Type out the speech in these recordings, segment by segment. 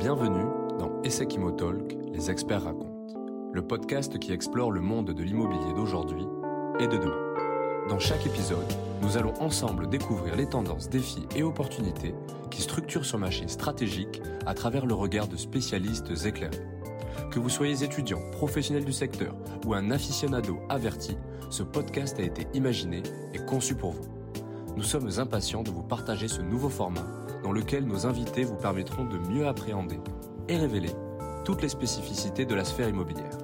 Bienvenue dans Essekimo Talk, les experts racontent, le podcast qui explore le monde de l'immobilier d'aujourd'hui et de demain. Dans chaque épisode, nous allons ensemble découvrir les tendances, défis et opportunités qui structurent ce marché stratégique à travers le regard de spécialistes éclairés. Que vous soyez étudiant, professionnel du secteur ou un aficionado averti, ce podcast a été imaginé et conçu pour vous. Nous sommes impatients de vous partager ce nouveau format dans lequel nos invités vous permettront de mieux appréhender et révéler toutes les spécificités de la sphère immobilière.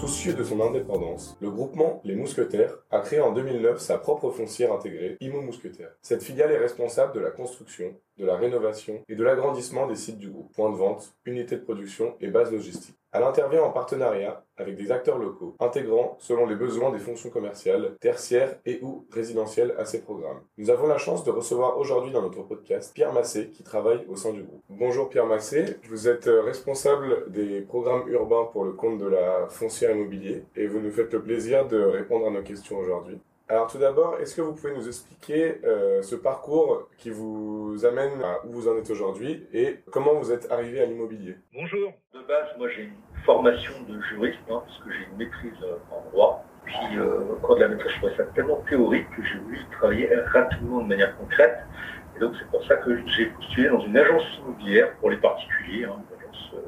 Soucieux de son indépendance, le groupement Les Mousquetaires a créé en 2009 sa propre foncière intégrée, Imo Mousquetaires. Cette filiale est responsable de la construction, de la rénovation et de l'agrandissement des sites du groupe, points de vente, unités de production et bases logistiques. Elle intervient en partenariat avec des acteurs locaux, intégrant, selon les besoins, des fonctions commerciales, tertiaires et ou résidentielles à ces programmes. Nous avons la chance de recevoir aujourd'hui dans notre podcast Pierre Massé, qui travaille au sein du groupe. Bonjour Pierre Massé, vous êtes responsable des programmes urbains pour le compte de la foncière immobilier et vous nous faites le plaisir de répondre à nos questions aujourd'hui. Alors tout d'abord, est-ce que vous pouvez nous expliquer euh, ce parcours qui vous amène à où vous en êtes aujourd'hui et comment vous êtes arrivé à l'immobilier? Bonjour. De base, moi j'ai une formation de juriste hein, parce que j'ai une maîtrise euh, en droit. Puis euh, cours de la maîtrise, je trouvais ça tellement théorique que j'ai voulu travailler rapidement de manière concrète. Et donc c'est pour ça que j'ai postulé dans une agence immobilière pour les particuliers, hein, une agence euh,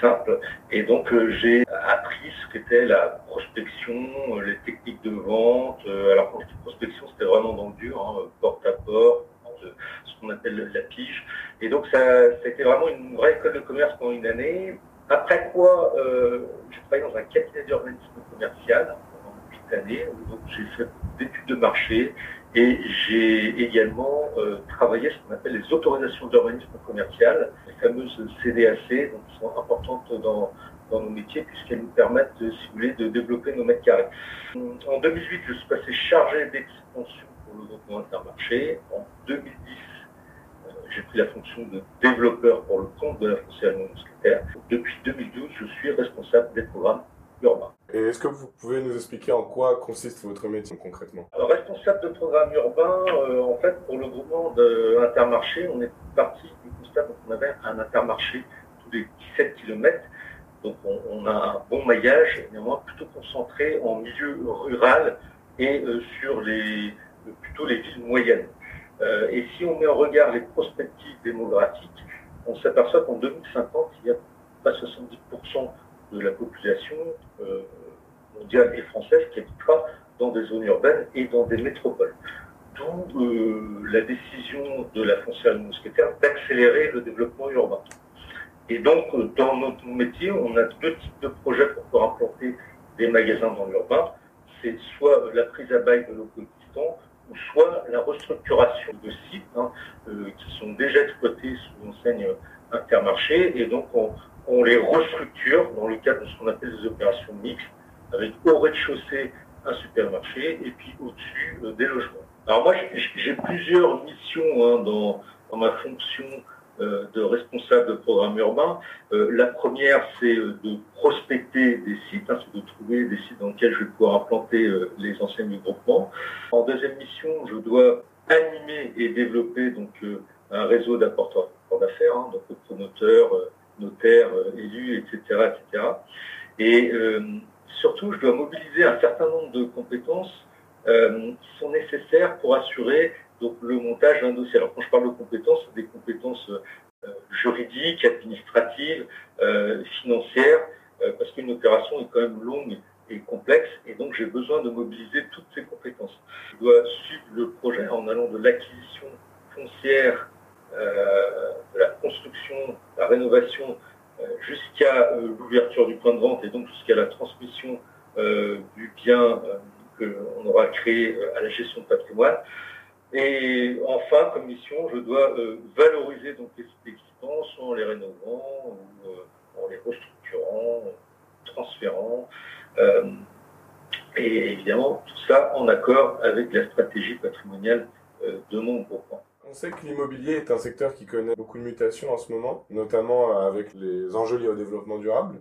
simple. Et donc euh, j'ai appris ce qu'était la prospection, euh, les techniques de vente. Euh, alors quand je dis prospection, c'était vraiment dans le dur, hein, porte à porte, ce qu'on appelle la pige. Et donc ça, a été vraiment une vraie école de commerce pendant une année. Après quoi, j'ai travaillé dans un cabinet d'urbanisme commercial pendant huit années. Donc j'ai fait des études de marché et j'ai également euh, travaillé ce qu'on appelle les autorisations d'urbanisme commercial, les fameuses CDAC, donc qui sont importantes dans, dans nos métiers puisqu'elles nous permettent, si vous voulez, de développer nos mètres carrés. En 2008, je suis passé chargé d'expansion pour le groupement Intermarché. En 2010, euh, j'ai pris la fonction de développeur pour le compte de la foncière mousquetaire. Depuis 2012, je suis responsable des programmes urbains. Et est-ce que vous pouvez nous expliquer en quoi consiste votre métier concrètement? Alors, responsable de programme urbain, euh, en fait, pour le groupement d'Intermarché, on est parti du constat qu'on avait un intermarché tous les 17 km. Donc, on, on, a un bon maillage, néanmoins plutôt concentré en milieu rural et euh, sur les, plutôt les villes moyennes. Euh, et si on met en regard les prospectives démographiques, on s'aperçoit qu'en 2050, il y a pas 70% de la population euh, mondiale et française qui habitera dans des zones urbaines et dans des métropoles. D'où euh, la décision de la foncière mousquetaire d'accélérer le développement urbain. Et donc, dans notre métier, on a deux types de projets pour pouvoir implanter des magasins dans l'urbain. C'est soit la prise à bail de locaux existants, ou soit la restructuration de sites hein, euh, qui sont déjà exploités sous enseigne intermarché. Et donc, on, on les restructure dans le cadre de ce qu'on appelle des opérations mixtes, avec au rez-de-chaussée un supermarché et puis au-dessus euh, des logements. Alors moi, j'ai plusieurs missions hein, dans, ma fonction euh, de responsable de programme urbain. Euh, la première, c'est de prospecter des sites, hein, c'est de trouver des sites dans lesquels je vais pouvoir implanter les enseignes du groupement. En deuxième mission, je dois animer et développer donc un réseau d'apporteurs d'affaires, hein, donc promoteurs, notaires, élus, etc., etc. Et surtout, je dois mobiliser un certain nombre de compétences euh, qui sont nécessaires pour assurer le montage d'un dossier. Alors, quand je parle de compétences, c'est des compétences euh, juridiques, administratives, euh, financières, parce qu'une opération est quand même longue et complexe, et donc j'ai besoin de mobiliser toutes ces compétences. Je dois suivre le projet en allant de l'acquisition foncière, de la construction, la rénovation, jusqu'à l'ouverture du de vente et donc jusqu'à la transmission du bien qu'on aura créé à la gestion de patrimoine. Et enfin, comme mission, je dois euh, valoriser donc les existants, soit en les rénovant, euh, en les restructurant, transférant, euh, et évidemment tout ça en accord avec la stratégie patrimoniale de mon groupement. On sait que l'immobilier est un secteur qui connaît beaucoup de mutations en ce moment, notamment avec les enjeux liés au développement durable.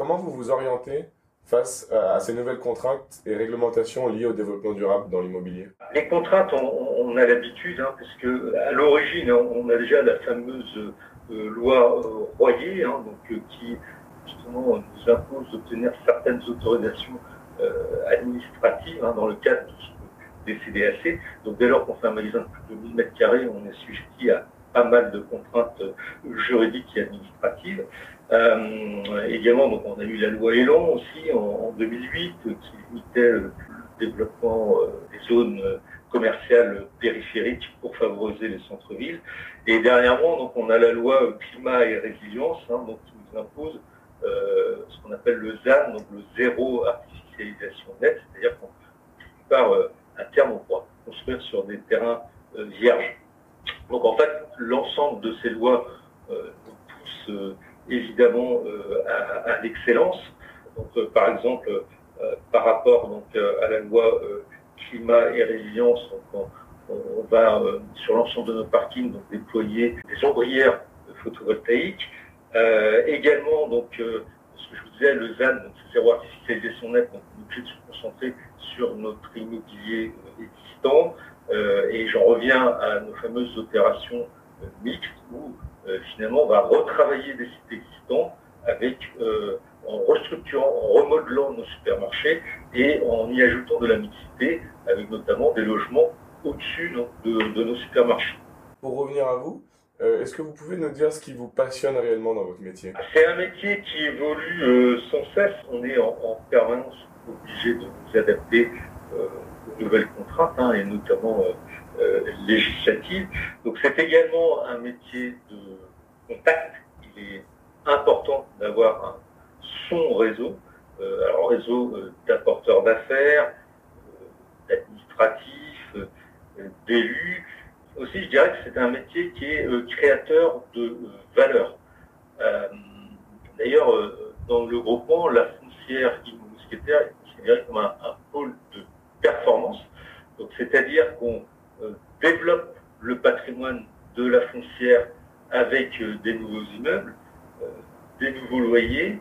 Comment vous vous orientez face à ces nouvelles contraintes et réglementations liées au développement durable dans l'immobilier? Les contraintes, on, a l'habitude, hein, parce que à l'origine, hein, on a déjà la fameuse euh, loi euh, Royer, hein, donc, euh, qui justement nous impose d'obtenir certaines autorisations administratives dans le cadre des CDAC. Donc dès lors qu'on fait un magasin de plus de 1000 mètres carrés, on est sujetti à pas mal de contraintes juridiques et administratives. Également, donc, on a eu la loi Elan aussi en, 2008 qui limitait le développement des zones commerciales périphériques pour favoriser les centres-villes. Et dernièrement, donc, on a la loi climat et résilience, hein, donc, qui nous impose euh, ce qu'on appelle le ZAN, donc le zéro artificialisation nette, c'est-à-dire qu'en part euh, à terme, on pourra construire sur des terrains euh, vierges. Donc en fait, l'ensemble de ces lois nous pousse évidemment à, à l'excellence. Donc par exemple, par rapport donc, à la loi climat et résilience, on, va euh, sur l'ensemble de nos parkings donc, déployer des ombrières photovoltaïques. Euh, également, donc, euh, ce que je vous disais, le ZAN, donc zéro artificialisation nette, donc on est obligé de se concentrer sur notre immobilier existant. et j'en reviens à nos fameuses opérations mixtes où finalement on va retravailler des sites existants avec en restructurant, en remodelant nos supermarchés et en y ajoutant de la mixité, avec notamment des logements au-dessus de, nos supermarchés. Pour revenir à vous, euh, est-ce que vous pouvez nous dire ce qui vous passionne réellement dans votre métier? C'est un métier qui évolue euh, sans cesse. On est en, permanence obligé de nous adapter euh, aux nouvelles contraintes, hein, et notamment législatives. Donc c'est également un métier de contact. Il est important d'avoir un son réseau, euh, réseau euh, d'apporteurs d'affaires, euh, d'administratifs, d'élus. Aussi, je dirais que c'est un métier qui est créateur de valeur. D'ailleurs, dans le groupement, la foncière immomousquetaire est considérée comme un, pôle de performance. Donc, c'est-à-dire qu'on développe le patrimoine de la foncière avec des nouveaux immeubles, des nouveaux loyers,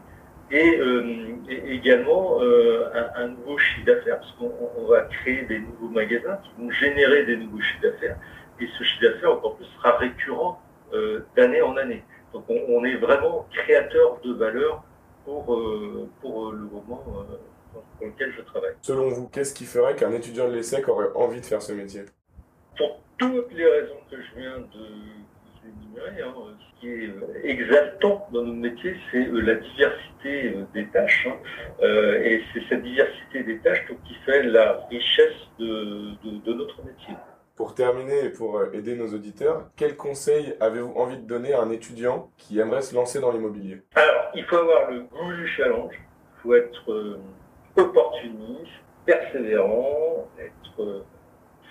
euh, et, également euh, un, nouveau chiffre d'affaires, parce qu'on va créer des nouveaux magasins qui vont générer des nouveaux chiffres d'affaires, et ce chiffre d'affaires encore plus sera récurrent euh, d'année en année. Donc on, est vraiment créateur de valeur pour, pour le moment pour lequel je travaille. Selon vous, qu'est-ce qui ferait qu'un étudiant de l'ESSEC aurait envie de faire ce métier? Pour toutes les raisons que je viens de énumérer, hein, ce qui est exaltant dans notre métier, c'est la diversité euh, des tâches. Hein. Euh, et c'est cette diversité des tâches qui fait la richesse de, notre métier. Pour terminer et pour euh, aider nos auditeurs, quels conseils avez-vous envie de donner à un étudiant qui aimerait se lancer dans l'immobilier? Alors, il faut avoir le goût du challenge, il faut être opportuniste, persévérant, être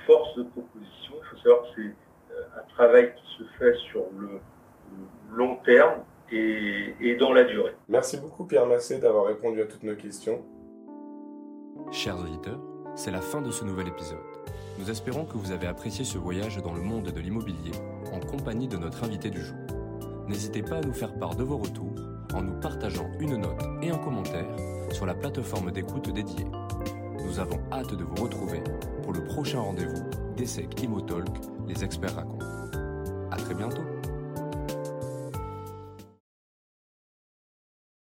force de proposition. Il faut savoir que c'est un travail qui se fait sur le long terme et, dans la durée. Merci beaucoup Pierre Massé d'avoir répondu à toutes nos questions. Chers auditeurs, c'est la fin de ce nouvel épisode. Nous espérons que vous avez apprécié ce voyage dans le monde de l'immobilier en compagnie de notre invité du jour. N'hésitez pas à nous faire part de vos retours en nous partageant une note et un commentaire sur la plateforme d'écoute dédiée. Nous avons hâte de vous retrouver pour le prochain rendez-vous d'Essec Immotalk, les experts racontent. À très bientôt